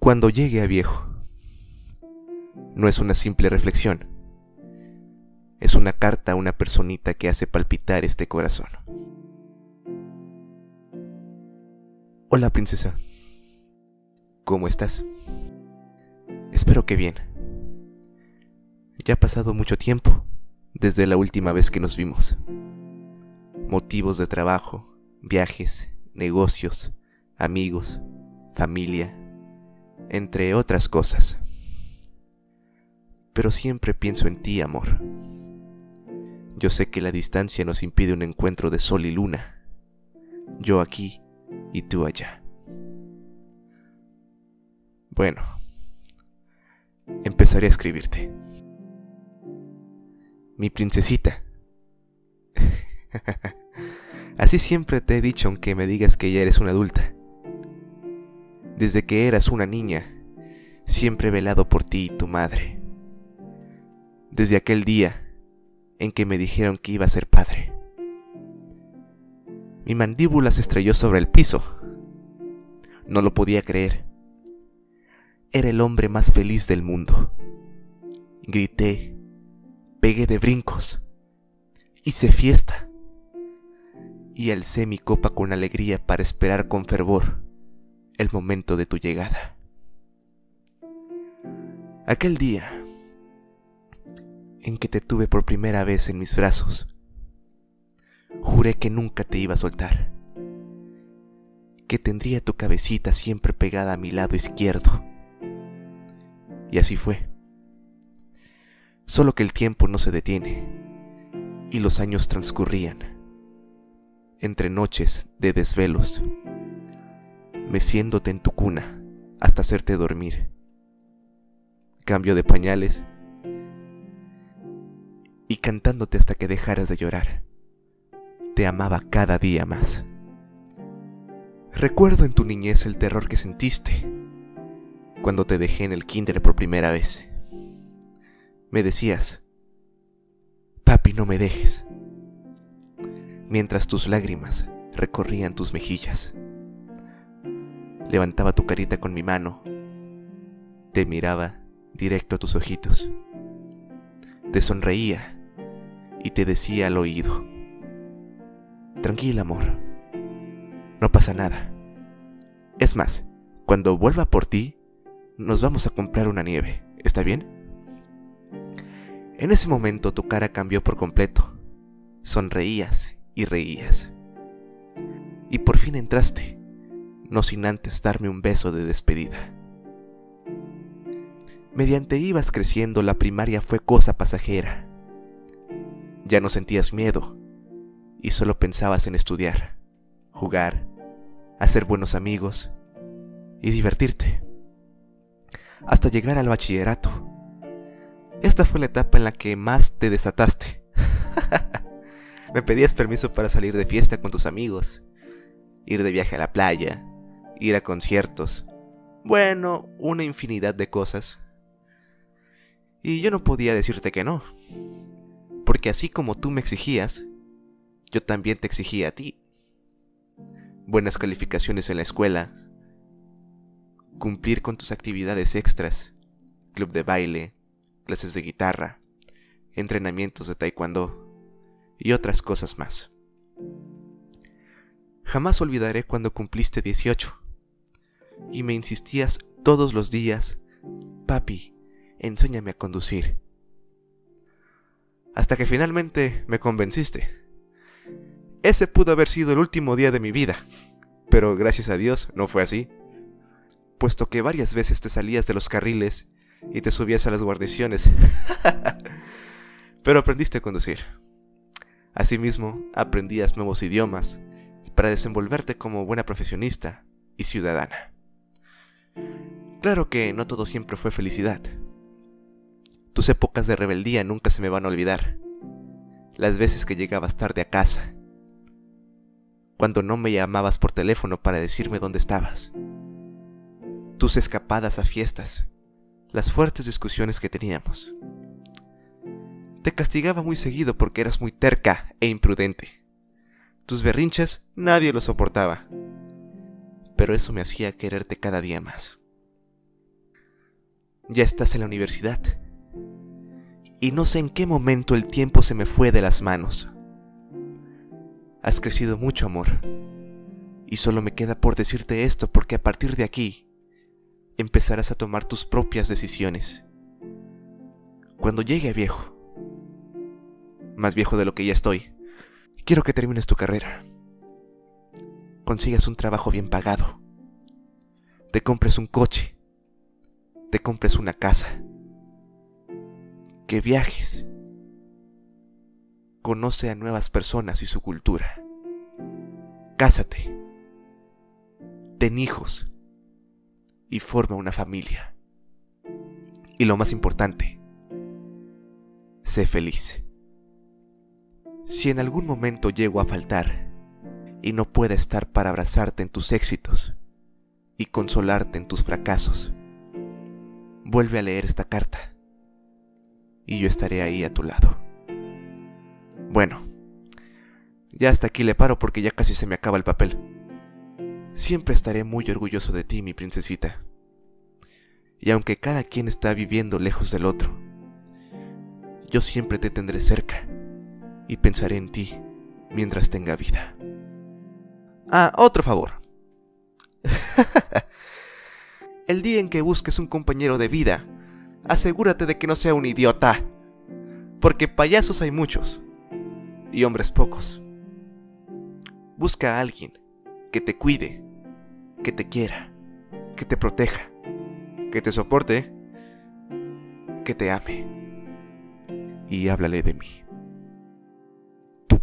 Cuando llegue a viejo, no es una simple reflexión, es una carta a una personita que hace palpitar este corazón. Hola princesa, ¿cómo estás? Espero que bien. Ya ha pasado mucho tiempo desde la última vez que nos vimos. Motivos de trabajo, viajes, negocios, amigos, familia, entre otras cosas. Pero siempre pienso en ti, amor. Yo sé que la distancia nos impide un encuentro de sol y luna. Yo aquí y tú allá. Bueno, empezaré a escribirte. Mi princesita. Así siempre te he dicho aunque me digas que ya eres una adulta. Desde que eras una niña, siempre velado por ti y tu madre. Desde aquel día en que me dijeron que iba a ser padre. Mi mandíbula se estrelló sobre el piso. No lo podía creer. Era el hombre más feliz del mundo. Grité, pegué de brincos, hice fiesta y alcé mi copa con alegría para esperar con fervor el momento de tu llegada. Aquel día en que te tuve por primera vez en mis brazos, juré que nunca te iba a soltar, que tendría tu cabecita siempre pegada a mi lado izquierdo. Y así fue. Solo que el tiempo no se detiene y los años transcurrían entre noches de desvelos, meciéndote en tu cuna hasta hacerte dormir. Cambio de pañales y cantándote hasta que dejaras de llorar. Te amaba cada día más. Recuerdo en tu niñez el terror que sentiste cuando te dejé en el kinder por primera vez. Me decías, papi, no me dejes mientras tus lágrimas recorrían tus mejillas. Levantaba tu carita con mi mano, te miraba directo a tus ojitos, te sonreía y te decía al oído, tranquila amor, no pasa nada. Es más, cuando vuelva por ti, nos vamos a comprar una nieve, ¿está bien? En ese momento tu cara cambió por completo. Sonreías y reías. Y por fin entraste, no sin antes darme un beso de despedida. Mediante ibas creciendo, la primaria fue cosa pasajera. Ya no sentías miedo y solo pensabas en estudiar, jugar, hacer buenos amigos y divertirte. Hasta llegar al bachillerato. Esta fue la etapa en la que más te desataste. Me pedías permiso para salir de fiesta con tus amigos, ir de viaje a la playa, ir a conciertos. Bueno, una infinidad de cosas. Y yo no podía decirte que no. Porque así como tú me exigías, yo también te exigía a ti. Buenas calificaciones en la escuela, cumplir con tus actividades extras, club de baile, clases de guitarra, entrenamientos de taekwondo y otras cosas más. Jamás olvidaré cuando cumpliste 18 y me insistías todos los días, papi, enséñame a conducir. Hasta que finalmente me convenciste. Ese pudo haber sido el último día de mi vida, pero gracias a Dios no fue así, puesto que varias veces te salías de los carriles y te subías a las guarniciones. pero aprendiste a conducir. Asimismo, aprendías nuevos idiomas para desenvolverte como buena profesionista y ciudadana. Claro que no todo siempre fue felicidad. Tus épocas de rebeldía nunca se me van a olvidar. Las veces que llegabas tarde a casa. Cuando no me llamabas por teléfono para decirme dónde estabas. Tus escapadas a fiestas. Las fuertes discusiones que teníamos. Te castigaba muy seguido porque eras muy terca e imprudente. Tus berrinches nadie los soportaba. Pero eso me hacía quererte cada día más. Ya estás en la universidad. Y no sé en qué momento el tiempo se me fue de las manos. Has crecido mucho, amor. Y solo me queda por decirte esto porque a partir de aquí empezarás a tomar tus propias decisiones. Cuando llegue viejo, más viejo de lo que ya estoy, quiero que termines tu carrera. Consigas un trabajo bien pagado. Te compres un coche. Te compres una casa. Que viajes. Conoce a nuevas personas y su cultura. Cásate. Ten hijos. Y forma una familia. Y lo más importante, sé feliz. Si en algún momento llego a faltar y no pueda estar para abrazarte en tus éxitos y consolarte en tus fracasos, vuelve a leer esta carta y yo estaré ahí a tu lado. Bueno, ya hasta aquí le paro porque ya casi se me acaba el papel. Siempre estaré muy orgulloso de ti, mi princesita. Y aunque cada quien está viviendo lejos del otro, yo siempre te tendré cerca y pensaré en ti mientras tenga vida. Ah, otro favor. El día en que busques un compañero de vida, asegúrate de que no sea un idiota, porque payasos hay muchos y hombres pocos. Busca a alguien que te cuide, que te quiera, que te proteja, que te soporte, que te ame. Y háblale de mí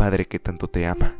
padre que tanto te ama.